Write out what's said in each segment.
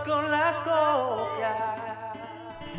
con la copia.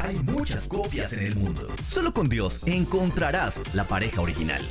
Hay muchas copias en el mundo. Solo con Dios encontrarás la pareja original.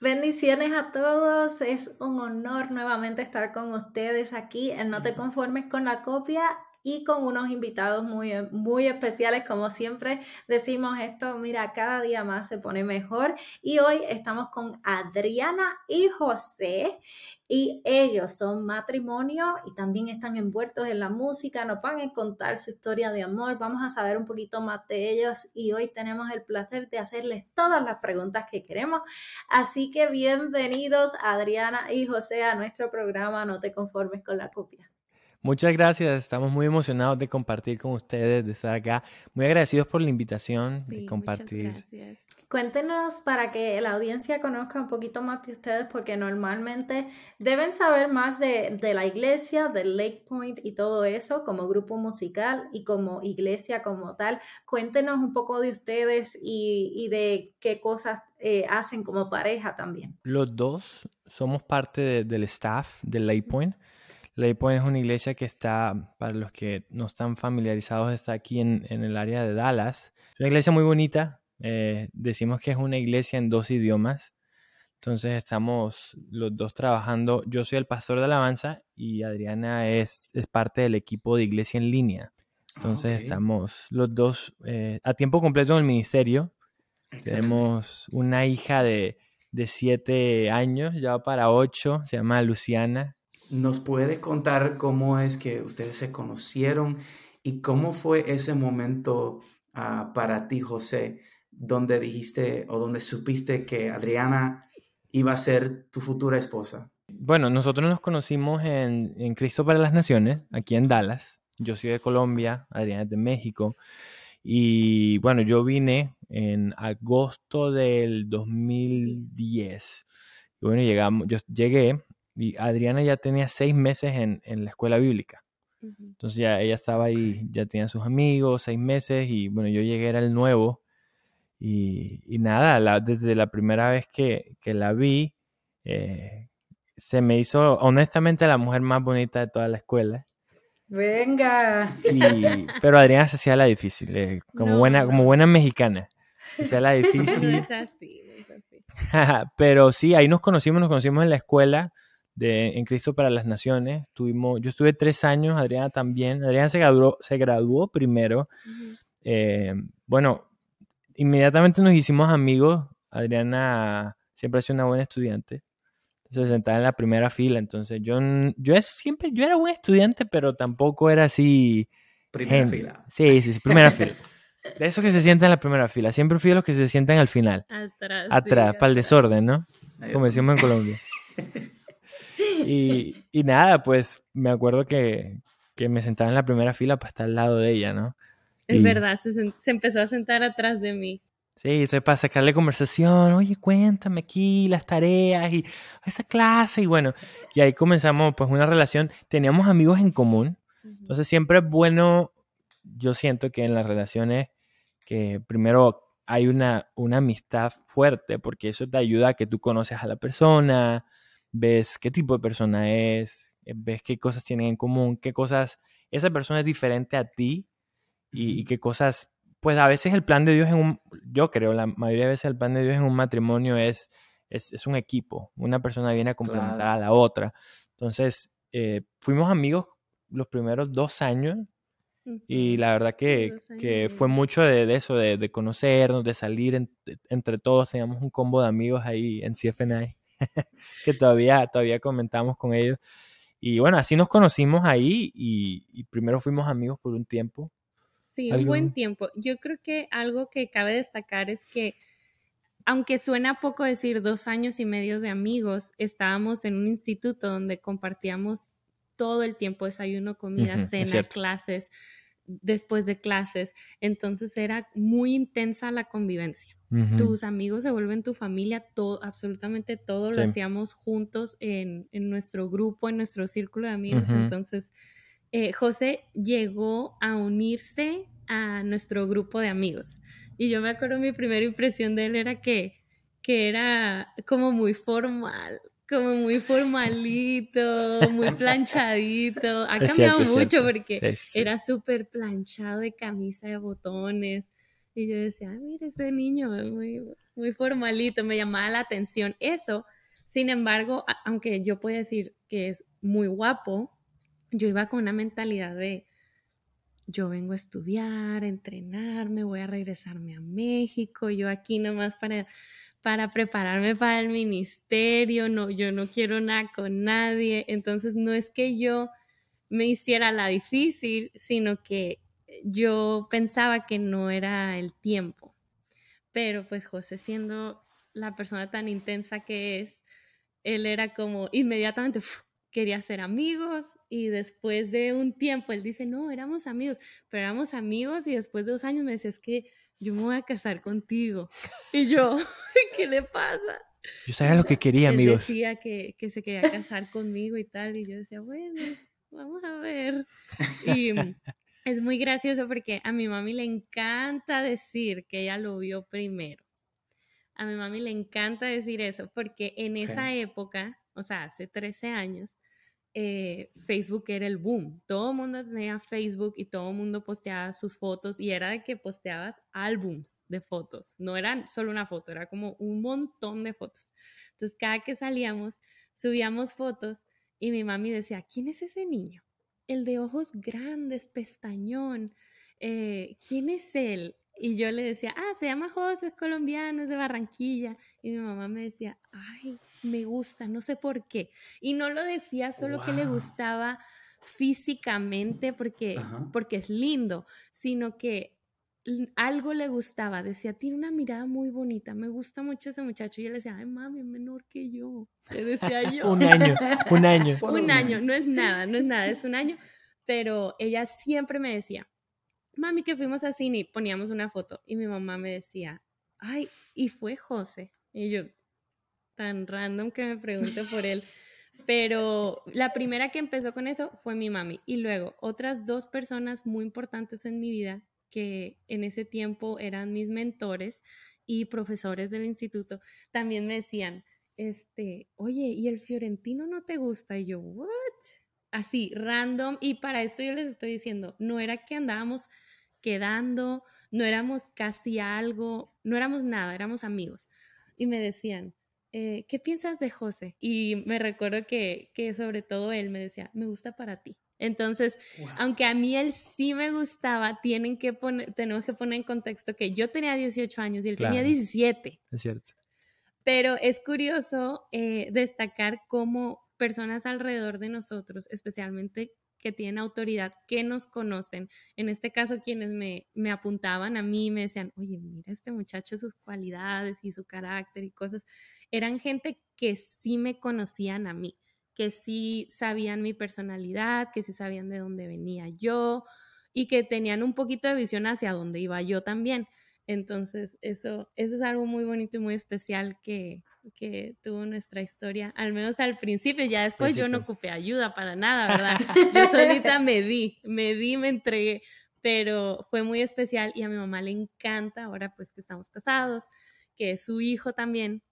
Bendiciones a todos. Es un honor nuevamente estar con ustedes aquí en No te conformes con la copia y con unos invitados muy, muy especiales, como siempre decimos esto, mira, cada día más se pone mejor. Y hoy estamos con Adriana y José y ellos son matrimonio y también están envueltos en la música, nos van a contar su historia de amor, vamos a saber un poquito más de ellos y hoy tenemos el placer de hacerles todas las preguntas que queremos. Así que bienvenidos Adriana y José a nuestro programa No te conformes con la copia. Muchas gracias, estamos muy emocionados de compartir con ustedes, de estar acá. Muy agradecidos por la invitación, de compartir. gracias. Cuéntenos para que la audiencia conozca un poquito más de ustedes, porque normalmente deben saber más de, la iglesia, del Lake Point y todo eso, como grupo musical y como iglesia como tal. Cuéntenos un poco de ustedes y, de qué cosas eh, hacen como pareja también. Los dos somos parte del staff del Lake Point. Lake Point es una iglesia que está, para los que no están familiarizados, está aquí en, en el área de Dallas. Es una iglesia muy bonita, eh, decimos que es una iglesia en dos idiomas. Entonces estamos los dos trabajando. Yo soy el pastor de alabanza y Adriana es, es parte del equipo de iglesia en línea. Entonces estamos los dos eh, a tiempo completo en el ministerio. Tenemos una hija de, de siete años, ya para ocho, se llama Luciana. ¿Nos puede contar cómo es que ustedes se conocieron y cómo fue ese momento ah, para ti, José? donde dijiste o donde supiste que Adriana iba a ser tu futura esposa? Bueno, nosotros nos conocimos en, Cristo para las Naciones, aquí en Dallas. Yo soy de Colombia, Adriana es de México. Y bueno, yo vine en agosto del 2010. Y bueno, llegamos, yo llegué y Adriana ya tenía seis meses en, en la escuela bíblica. Entonces ya ella estaba ahí, ya tenía sus amigos, seis meses, y bueno, yo llegué, era el nuevo. Y, nada, desde la primera vez que, la vi, eh, se me hizo honestamente la mujer más bonita de toda la escuela. Venga. pero Adriana se hacía la difícil, eh, como, buena, como buena mexicana. Se hacía la difícil. No es así, no es así. pero sí, ahí nos conocimos, nos conocimos en la escuela de En Cristo para las Naciones. Tuvimos, yo estuve tres años, Adriana también. Adriana se graduó, se graduó primero. Eh, bueno, inmediatamente nos hicimos amigos. Adriana siempre ha sido una buena estudiante. Se sentaba en la primera fila. Entonces, yo, yo siempre, yo era buen estudiante, pero tampoco era así. Primera fila. Sí, sí, sí, primera fila. De esos que se sientan en la primera fila. Siempre fui de los que se sientan al final. Atrás. Atrás, para el desorden, ¿no? Como decimos en Colombia. Y, y, nada, pues me acuerdo que, que me sentaba en la primera fila para estar al lado de ella, ¿no? Es verdad, se, empezó a sentar atrás de mí. Sí, eso es para sacarle conversación, oye, cuéntame aquí las tareas y esa clase y bueno, y ahí comenzamos pues una relación, teníamos amigos en común, entonces siempre es bueno, yo siento que en las relaciones que primero hay una, una amistad fuerte porque eso te ayuda a que tú conoces a la persona, ves qué tipo de persona es, ves qué cosas tienen en común, qué cosas, esa persona es diferente a ti y, qué cosas, pues a veces el plan de Dios en un, yo creo, la mayoría de veces el plan de Dios en un matrimonio es, es, un equipo, una persona viene a complementar a la otra. Entonces, eh, fuimos amigos los primeros dos años y la verdad que, que fue mucho de, eso, de, de, conocernos, de salir entre todos, teníamos un combo de amigos ahí en CFNI que todavía, todavía comentamos con ellos. Y bueno, así nos conocimos ahí y, y primero fuimos amigos por un tiempo Sí, un buen tiempo. Yo creo que algo que cabe destacar es que, aunque suena poco decir dos años y medio de amigos, estábamos en un instituto donde compartíamos todo el tiempo, desayuno, comida, Ujú, es cena, clases, después de clases. Entonces era muy intensa la convivencia. Tus amigos se vuelven tu familia, todo, absolutamente todo lo hacíamos juntos en, en nuestro grupo, en nuestro círculo de amigos. Entonces, eh, José llegó a unirse a nuestro grupo de amigos. Y yo me acuerdo mi primera impresión de él era que, que era como muy formal, como muy formalito, muy planchadito. Ha Es cambiado cierto, mucho porque Sí, sí, sí. era súper planchado de camisa de botones. Y yo decía, "Ay, mira ese niño, es muy, muy formalito, me llamaba la atención eso. Sin embargo, aunque yo puedo decir que es muy guapo, yo iba con una mentalidad de, yo vengo a estudiar, entrenarme, voy a regresarme a México, yo aquí nomás para, para prepararme para el ministerio, no, yo no quiero nada con nadie. Entonces, no es que yo me hiciera la difícil, sino que yo pensaba que no era el tiempo. Pero pues José siendo la persona tan intensa que es, él era como inmediatamente quería ser amigos y después de un tiempo él dice, no, éramos amigos, pero éramos amigos y después de dos años me decía, es que yo me voy a casar contigo. Y yo, ¿qué le pasa? Yo sabía lo que quería, él amigos. decía que, que se quería casar conmigo y tal, y yo decía, bueno, vamos a ver. Y es muy gracioso porque a mi mami le encanta decir que ella lo vio primero. A mi mami le encanta decir eso porque en esa época, o sea, hace 13 años, eh, Facebook era el boom. Todo el mundo tenía Facebook y todo el mundo posteaba sus fotos y era de que posteabas álbums de fotos. No eran solo una foto, era como un montón de fotos. Entonces, cada que salíamos, subíamos fotos y mi mami decía, ¿quién es ese niño? El de ojos grandes, pestañón. eh, ¿Quién es él? Y yo le decía, ah, se llama José, es colombiano, es de Barranquilla. Y mi mamá me decía, ay, me gusta, no sé por qué. Y no lo decía solo que le gustaba físicamente porque, Ajá. porque es lindo, sino que algo le gustaba. Decía, tiene una mirada muy bonita, me gusta mucho ese muchacho. Y yo le decía, ay, mami, es menor que yo. Le decía yo. Un año, un año. Un año, no es nada, no es nada, es un año. Pero ella siempre me decía, mami, que fuimos a cine y poníamos una foto. Y mi mamá me decía, ay, y fue José. Y yo, tan random que me pregunte por él. Pero la primera que empezó con eso fue mi mami. Y luego otras dos personas muy importantes en mi vida que en ese tiempo eran mis mentores y profesores del instituto, también me decían, este, oye, ¿y el fiorentino no te gusta? Y yo, ¿what? Así, random. Y para esto yo les estoy diciendo, no era que andábamos quedando, no éramos casi algo, no éramos nada, éramos amigos. Y me decían, eh, ¿qué piensas de José? Y me recuerdo que, que sobre todo él me decía, me gusta para ti. Entonces, Wow. aunque a mí él sí me gustaba, tienen que poner, tenemos que poner en contexto que yo tenía 18 años y él tenía Claro. 17. Es cierto. Pero es curioso eh, destacar cómo personas alrededor de nosotros, especialmente que tienen autoridad, que nos conocen, en este caso quienes me, me apuntaban a mí, me decían, oye, mira este muchacho, sus cualidades y su carácter y cosas, eran gente que sí me conocían a mí, que sí sabían mi personalidad, que sí sabían de dónde venía yo y que tenían un poquito de visión hacia dónde iba yo también. Entonces, eso, eso es algo muy bonito y muy especial que, que tuvo nuestra historia, al menos al principio, ya después yo no ocupé ayuda para nada, ¿verdad? Yo solita me di, me di, me entregué, pero fue muy especial y a mi mamá le encanta, ahora pues que estamos casados, que su hijo también,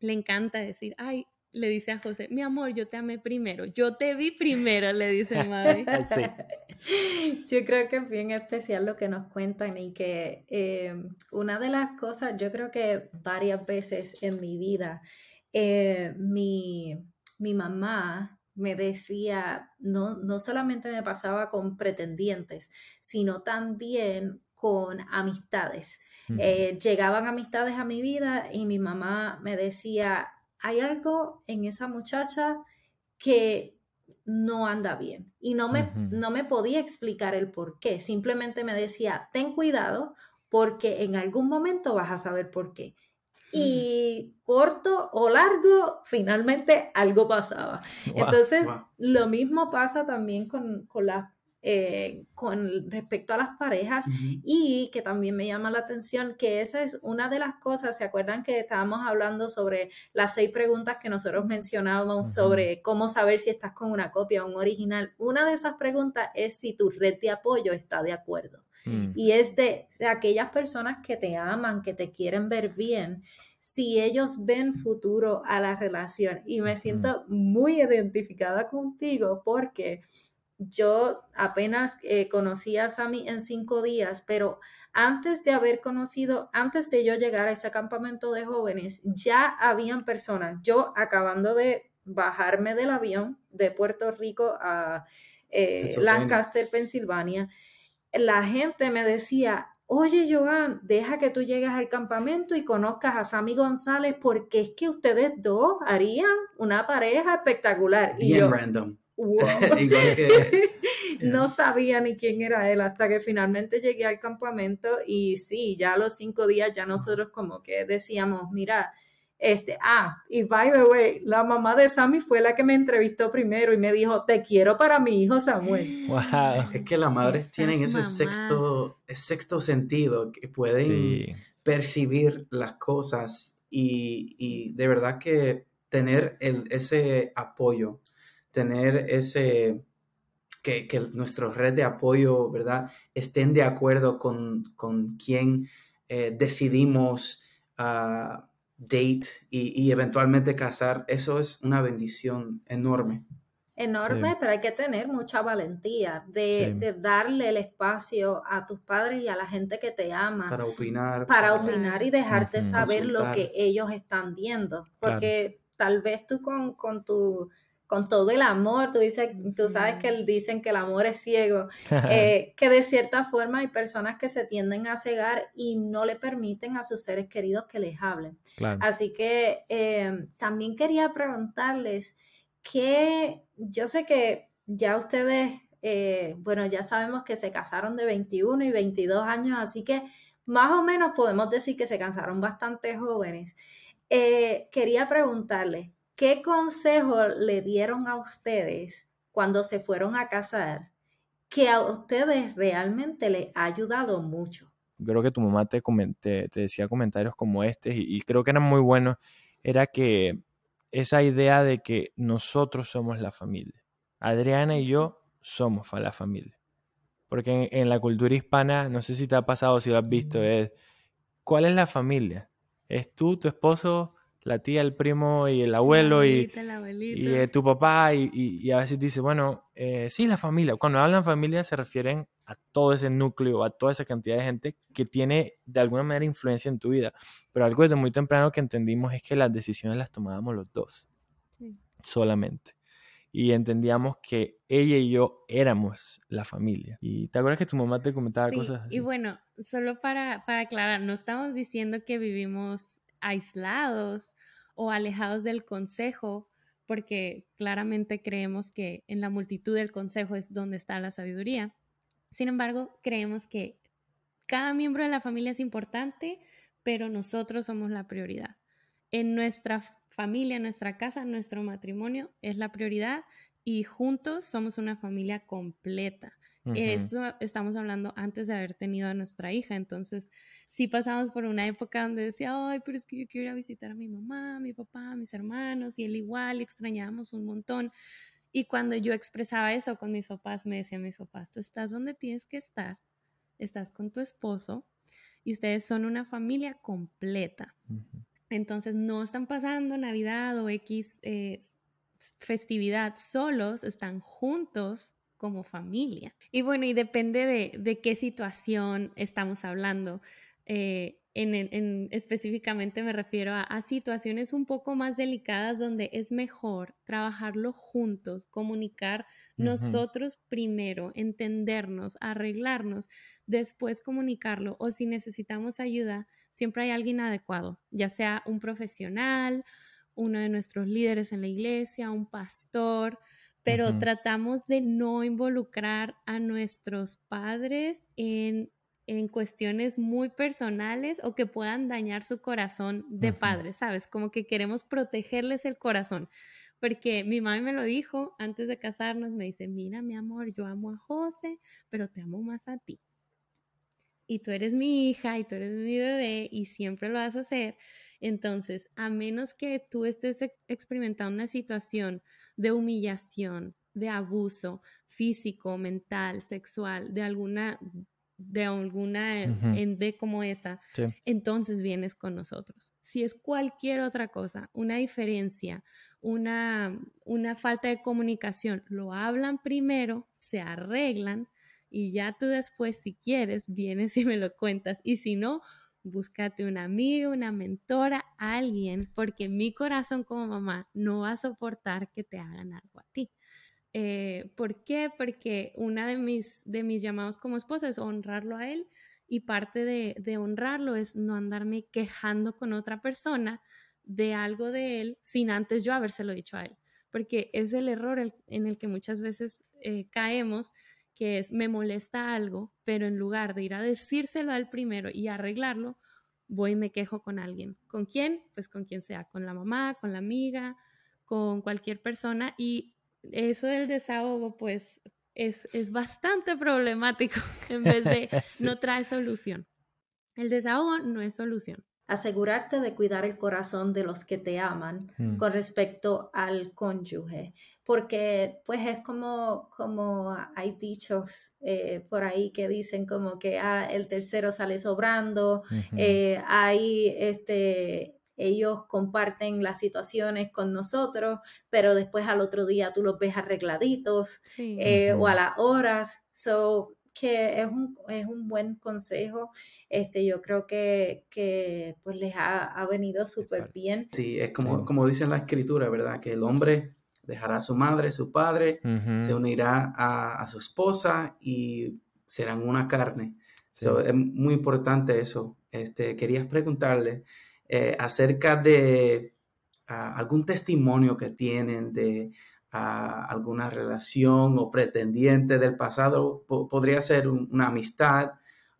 le encanta decir, ay, le dice a José, mi amor, yo te amé primero, yo te vi primero, le dice mami. Sí. Yo creo que es bien especial lo que nos cuentan y que eh, una de las cosas, yo creo que varias veces en mi vida, eh, mi, mi mamá me decía, no, no solamente me pasaba con pretendientes, sino también con amistades. Eh, llegaban amistades a mi vida y mi mamá me decía, hay algo en esa muchacha que no anda bien. Y no me, no me podía explicar el por qué. Simplemente me decía, ten cuidado porque en algún momento vas a saber por qué. y corto o largo, finalmente algo pasaba. Wow, Entonces, wow. lo mismo pasa también con, con, la, eh, con respecto a las parejas y que también me llama la atención que esa es una de las cosas, ¿se acuerdan que estábamos hablando sobre las seis preguntas que nosotros mencionábamos sobre cómo saber si estás con una copia o un original? Una de esas preguntas es si tu red de apoyo está de acuerdo. Y es de, de aquellas personas que te aman, que te quieren ver bien, si ellos ven futuro a la relación. Y me siento muy identificada contigo porque yo apenas eh, conocí a Sammy en cinco días, pero antes de haber conocido, antes de yo llegar a ese campamento de jóvenes, ya habían personas, yo acabando de bajarme del avión de Puerto Rico a eh. Lancaster, Pensilvania, la gente me decía, oye Joan, deja que tú llegues al campamento y conozcas a Sammy González porque es que ustedes dos harían una pareja espectacular. Y Bien yo, random. Wow. Igual que No sabía ni quién era él hasta que finalmente llegué al campamento y sí, ya a los cinco días ya nosotros como que decíamos, mira, este, ah, y by the way, la mamá de Sammy fue la que me entrevistó primero y me dijo, te quiero para mi hijo Samuel. Wow. es que las madres Esas tienen ese mamás. sexto, ese sexto sentido que pueden Sí. percibir las cosas y, y de verdad que tener el, ese apoyo, tener ese, que, que nuestra red de apoyo, ¿verdad? Estén de acuerdo con, con quien eh, decidimos ah, date y, y eventualmente casar, eso es una bendición enorme. Enorme, Sí. pero hay que tener mucha valentía de, Sí. de darle el espacio a tus padres y a la gente que te ama. Para opinar. para opinar y dejarte saber lo que ellos están viendo. Porque tal vez tú con, con tu con todo el amor, tú dices, tú sabes que dicen que el amor es ciego, eh, que de cierta forma hay personas que se tienden a cegar y no le permiten a sus seres queridos que les hablen. claro. Así que eh, también quería preguntarles que yo sé que ya ustedes, eh, bueno, ya sabemos que se casaron de 21 y 22 años, así que más o menos podemos decir que se casaron bastante jóvenes. Quería preguntarles, ¿qué consejo le dieron a ustedes cuando se fueron a casar que a ustedes realmente les ha ayudado mucho? creo que tu mamá te, te, te decía comentarios como este y, y creo que eran muy buenos, era que esa idea de que nosotros somos la familia. Adriana y yo somos la familia. Porque en, en la cultura hispana, no sé si te ha pasado, si lo has visto, es, ¿cuál es la familia? Es tú, tu esposo, la tía, el primo y el abuelo y, abuelita, y eh, tu papá y, y- y a veces dice, bueno, eh, sí, la familia. Cuando hablan familia se refieren a todo ese núcleo, a toda esa cantidad de gente que tiene de alguna manera influencia en tu vida. Pero algo desde muy temprano que entendimos es que las decisiones las tomábamos los dos, Sí. solamente. Y entendíamos que ella y yo éramos la familia. Y te acuerdas que tu mamá te comentaba Sí, cosas así. y bueno, solo para, para aclarar, no estamos diciendo que vivimos aislados o alejados del consejo, porque claramente creemos que en la multitud del consejo es donde está la sabiduría. Sin embargo, creemos que cada miembro de la familia es importante, pero nosotros somos la prioridad. En nuestra familia, en nuestra casa, nuestro matrimonio es la prioridad y juntos somos una familia completa. Esto estamos hablando antes de haber tenido a nuestra hija, entonces sí pasamos por una época donde decía, ay, pero es que yo quiero ir a visitar a mi mamá, a mi papá, a mis hermanos, y él igual, extrañábamos un montón. Y cuando yo expresaba eso con mis papás, me decían mis papás, tú estás donde tienes que estar, estás con tu esposo y ustedes son una familia completa. Entonces no están pasando Navidad o X eh, festividad solos, están juntos como familia. Y bueno, y depende de, de qué situación estamos hablando. Eh, en, en- en- específicamente me refiero a, a situaciones un poco más delicadas donde es mejor trabajarlo juntos, comunicar nosotros primero, entendernos, arreglarnos, después comunicarlo o si necesitamos ayuda, siempre hay alguien adecuado, ya sea un profesional, uno de nuestros líderes en la iglesia, un pastor, pero tratamos de no involucrar a nuestros padres en en cuestiones muy personales o que puedan dañar su corazón de padre, ¿sabes? Como que queremos protegerles el corazón. Porque mi mami me lo dijo antes de casarnos, me dice, mira mi amor, yo amo a José, pero te amo más a ti. Y tú eres mi hija y tú eres mi bebé y siempre lo vas a hacer. Entonces, a menos que tú estés ex- experimentando una situación de humillación, de abuso físico, mental, sexual, de alguna, de alguna Ujú. ende como esa, Sí. entonces vienes con nosotros. Si es cualquier otra cosa, una diferencia, una, una falta de comunicación, lo hablan primero, se arreglan y ya tú después, si quieres, vienes y me lo cuentas. Y si no, búscate una amiga, una mentora, alguien, porque mi corazón como mamá no va a soportar que te hagan algo a ti. Eh, ¿Por qué? Porque una de mis, de mis llamados como esposa es honrarlo a él y parte de, de honrarlo es no andarme quejando con otra persona de algo de él sin antes yo habérselo dicho a él. Porque es el error en el que muchas veces eh, caemos, que es me molesta algo, pero en lugar de ir a decírselo a él primero y arreglarlo, voy y me quejo con alguien. ¿Con quién? Pues con quien sea, con la mamá, con la amiga, con cualquier persona y eso del desahogo pues es, es bastante problemático en vez de Sí. no trae solución. El desahogo no es solución. Asegurarte de cuidar el corazón de los que te aman Mm. con respecto al cónyuge, porque pues es como, como hay dichos eh, por ahí que dicen como que ah, el tercero sale sobrando, Ujú. eh, ahí este, ellos comparten las situaciones con nosotros, pero después al otro día tú los ves arregladitos Sí. eh, o a las horas. So, que es un, es un buen consejo. Este, yo creo que, que pues les ha, ha venido súper bien. Sí, es como, como dice en la escritura, ¿verdad? Que el hombre dejará a su madre, su padre, se unirá a, a su esposa y serán una carne. Sí. So, es muy importante eso. Este, querías preguntarle eh, acerca de ah, algún testimonio que tienen de ah, alguna relación o pretendiente del pasado. Po- podría ser un- una amistad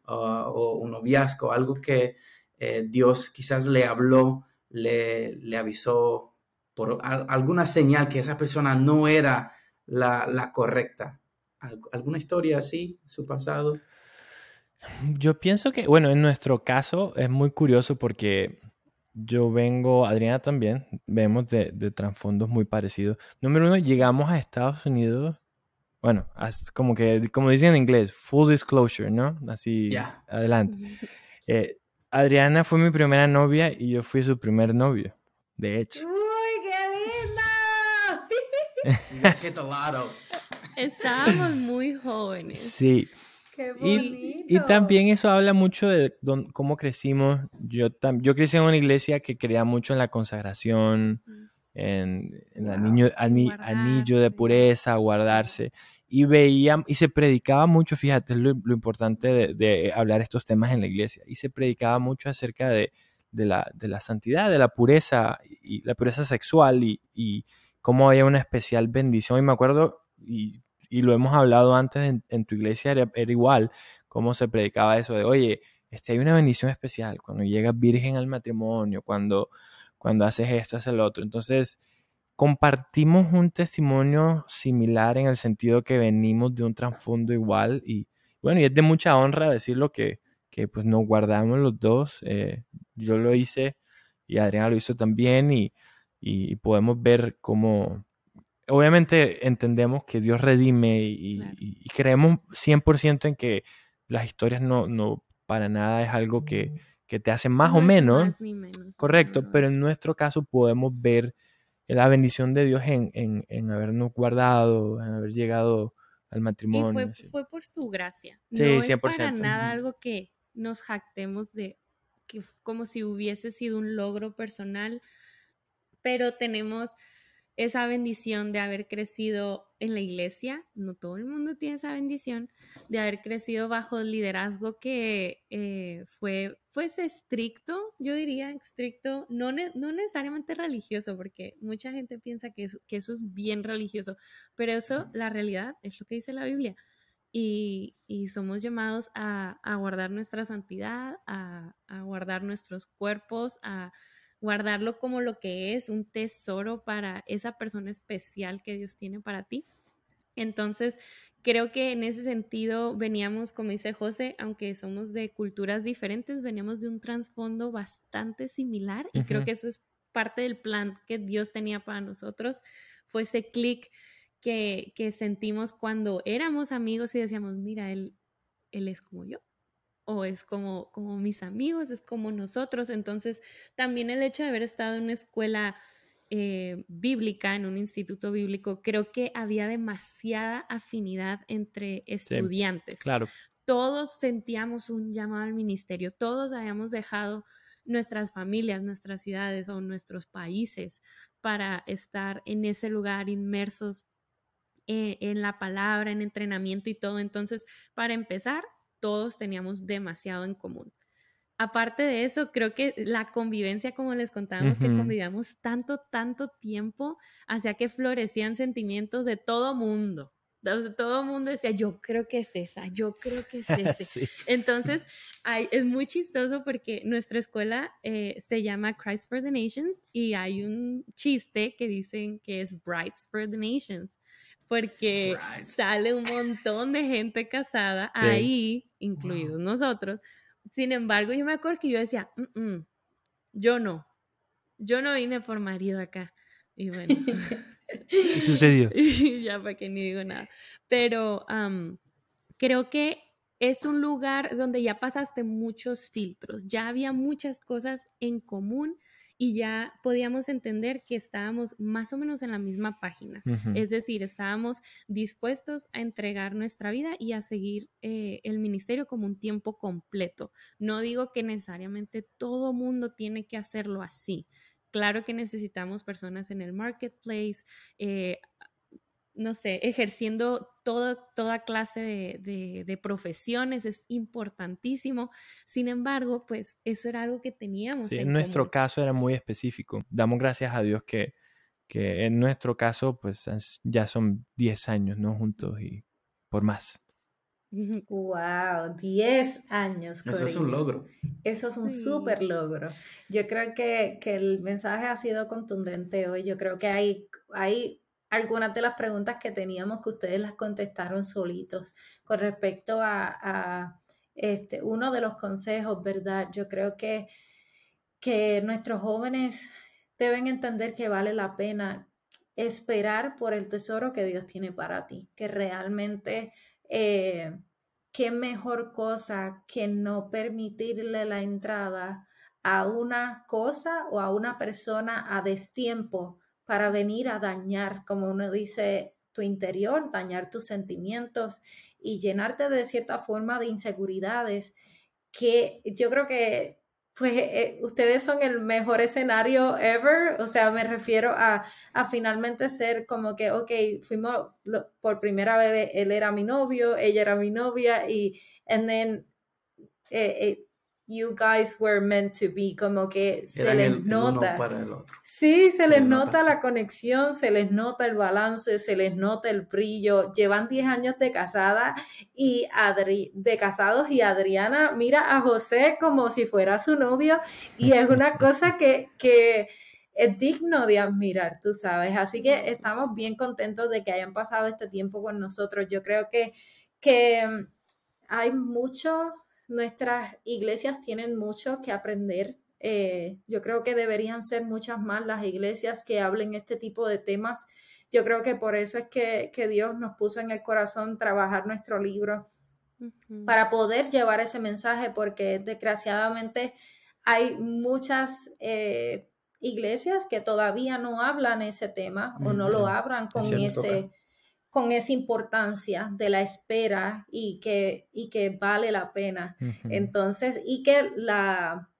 ah, o un noviazgo, algo que eh, Dios quizás le habló, le, le avisó por al- alguna señal que esa persona no era la, la correcta. Al- ¿Alguna historia así, su pasado? Yo pienso que, bueno, en nuestro caso es muy curioso porque yo vengo, Adriana también, vemos de, de trasfondos muy parecidos. Número uno, llegamos a Estados Unidos, bueno, as- como que, como dicen en inglés, full disclosure, ¿no? Así, adelante. Eh, Adriana fue mi primera novia y yo fui su primer novio, de hecho. ¡Uy, qué lindo! Estábamos muy jóvenes. Sí, ¡Qué Y, y también eso habla mucho de dón- cómo crecimos. Yo, tam- yo crecí en una iglesia que creía mucho en la consagración, en, en el Wow. anillo, ani- anillo de pureza, guardarse. Y veía, y se predicaba mucho, fíjate lo, lo importante de, de hablar estos temas en la iglesia. Y se predicaba mucho acerca de, de la, de la santidad, de la pureza, y la pureza sexual, y, y cómo había una especial bendición. Y me acuerdo, y, y lo hemos hablado antes en, tu iglesia, era, era igual, cómo se predicaba eso de, oye, este, hay una bendición especial cuando llegas virgen al matrimonio, cuando, cuando haces esto, haces lo otro. Entonces, compartimos un testimonio similar en el sentido que venimos de un trasfondo igual y bueno, y es de mucha honra decirlo que, que pues nos guardamos los dos. eh, yo lo hice y Adriana lo hizo también y, y podemos ver cómo, obviamente entendemos que Dios redime y, Claro. y- y creemos 100% en que las historias no, no para nada es algo que, que te hace más No o es menos. más menos, no, Correcto, pero en es- nuestro caso podemos ver la bendición de Dios en, en, en habernos guardado, en haber llegado al Y matrimonio. fue, así. fue por su gracia. Sí, no es 100%. para nada algo que nos jactemos de que como si hubiese sido un logro personal, pero tenemos esa bendición de haber crecido en la iglesia, no todo el mundo tiene esa bendición, de haber crecido bajo el liderazgo que eh, fue, pues estricto, yo diría estricto, no, ne- no necesariamente religioso, porque mucha gente piensa que eso, que eso es bien religioso, pero eso, la realidad, es lo que dice la Biblia, y, y somos llamados a, a, guardar nuestra santidad, a, a guardar nuestros cuerpos, a guardarlo como lo que es, un tesoro para esa persona especial que Dios tiene para ti. Entonces, creo que en ese sentido veníamos, como dice José, aunque somos de culturas diferentes, veníamos de un trasfondo bastante similar y uh -huh. creo que eso es parte del plan que Dios tenía para nosotros, fue ese clic que, que, sentimos cuando éramos amigos y decíamos, mira, él, él es como yo, o es como, como mis amigos, es como nosotros. Entonces, también el hecho de haber estado en una escuela eh, bíblica, en un instituto bíblico, creo que había demasiada afinidad entre estudiantes. Sí, claro. Todos sentíamos un llamado al ministerio, todos habíamos dejado nuestras familias, nuestras ciudades o nuestros países para estar en ese lugar inmersos eh, en la palabra, en entrenamiento y todo. Entonces, para empezar, todos teníamos demasiado en común. Aparte de eso, creo que la convivencia, como les contábamos, uh -huh. que convivíamos tanto, tanto tiempo, hacía que florecían sentimientos de todo mundo. De todo mundo decía, yo creo que es esa, yo creo que es ese. sí. Entonces, hay, es muy chistoso porque nuestra escuela eh, se llama Christ for the Nations y hay un chiste que dicen que es Brights for the Nations porque right. sale un montón de gente casada sí. ahí, incluidos wow. nosotros. Sin embargo, yo me acuerdo que yo decía, mm -mm, yo no, yo no vine por marido acá. Y bueno, ¿qué sucedió? Y ya para que ni digo nada. Pero um, creo que es un lugar donde ya pasaste muchos filtros, ya había muchas cosas en común y ya podíamos entender que estábamos más o menos en la misma página. Uh -huh. Es decir, estábamos dispuestos a entregar nuestra vida y a seguir eh, el ministerio como un tiempo completo. No digo que necesariamente todo mundo tiene que hacerlo así. Claro que necesitamos personas en el marketplace, eh, no sé, ejerciendo todo, toda clase de, de, de, profesiones, es importantísimo. Sin embargo, pues eso era algo que teníamos. Sí, en, en nuestro común. caso era muy específico. Damos gracias a Dios que, que en nuestro caso, pues ya son 10 años, ¿no? Juntos y por más. Wow, 10 años. Eso es un logro. Eso es un Sí. súper logro. Yo creo que, que el mensaje ha sido contundente hoy. Yo creo que hay, hay algunas de las preguntas que teníamos que ustedes las contestaron solitos con respecto a, este, uno de los consejos, ¿verdad? Yo creo que, que nuestros jóvenes deben entender que vale la pena esperar por el tesoro que Dios tiene para ti, que realmente eh, qué mejor cosa que no permitirle la entrada a una cosa o a una persona a destiempo para venir a dañar, como uno dice, tu interior, dañar tus sentimientos y llenarte de cierta forma de inseguridades que yo creo que pues eh, ustedes son el mejor escenario ever, o sea, me refiero a, a finalmente ser como que, ok, fuimos por primera vez, él era mi novio, ella era mi novia y, and then, eh, eh, you guys were meant to be, como que se Eran les el, nota. uno para el otro. Sí, se, Se les les nota, nota, la conexión, se les nota el balance, se les nota el brillo. Llevan 10 años de casada y Adri de casados y Adriana mira a José como si fuera su novio y es una cosa que, que es digno de admirar, tú sabes. Así que estamos bien contentos de que hayan pasado este tiempo con nosotros. Yo creo que, que hay mucho, nuestras iglesias tienen mucho que aprender eh, yo creo que deberían ser muchas más las iglesias que hablen este tipo de temas. Yo creo que por eso es que, que Dios nos puso en el corazón trabajar nuestro libro para poder llevar ese mensaje, porque desgraciadamente hay muchas eh, iglesias que todavía no hablan ese tema o no lo hablan con ese toca. Con esa importancia de la espera y que, y que vale la pena. Entonces, y que la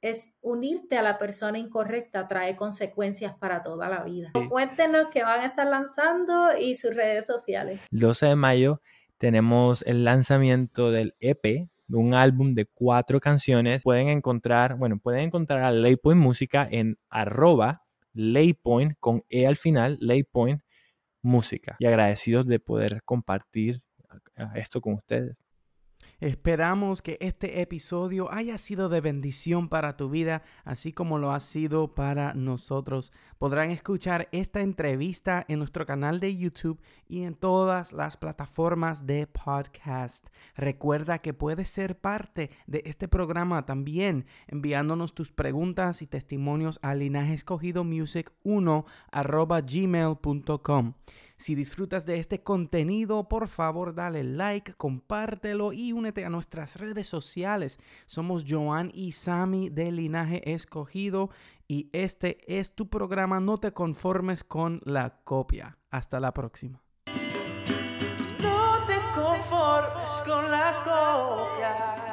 es unirte a la persona incorrecta trae consecuencias para toda la vida. Sí. Cuéntenos qué van a estar lanzando y sus redes sociales. El 12 de mayo tenemos el lanzamiento del EP, un álbum de cuatro canciones. Pueden encontrar, bueno, pueden encontrar a Laypoint Música en arroba Laypoint con E al final, Laypoint Música. Y agradecidos de poder compartir a esto con ustedes. Esperamos que este episodio haya sido de bendición para tu vida, así como lo ha sido para nosotros. Podrán escuchar esta entrevista en nuestro canal de YouTube y en todas las plataformas de podcast. Recuerda que puedes ser parte de este programa también enviándonos tus preguntas y testimonios a linajescogidomusic1 gmail.com. Si disfrutas de este contenido, por favor dale like, compártelo y únete a nuestras redes sociales. Somos Joan y Sami de Linaje Escogido y este es tu programa No te conformes con la copia. Hasta la próxima. No te conformes con la copia.